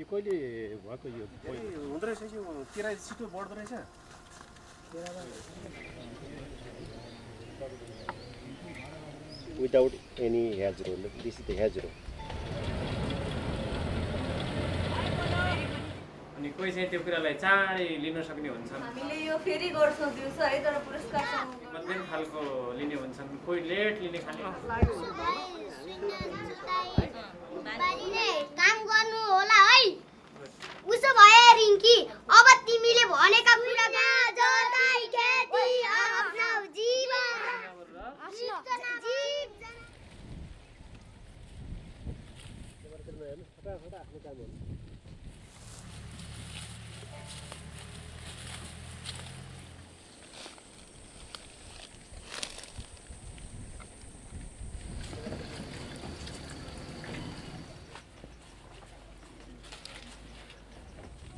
यो कहिले भएको यो हुँदो रहेछ यो किराय छिटो बढ्दो रहेछ? Without any hedgerow this is the hedgerow अनि कोही चाहिँ त्यो कुरालाई चाँडै लिन सक्ने हुन्छन्? हामीले यो फेरि गर्छौँ दिउँसो है तर पुरस्कारसँग मध्यम खालको लिने हुन्छन्। कोही लेट लिने खाले।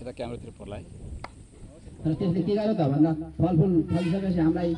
यता क्यामेरातिर पर्ला है तर त्यसले के गर्यो त भन्दा फलफुल फलिसकेपछि हामीलाई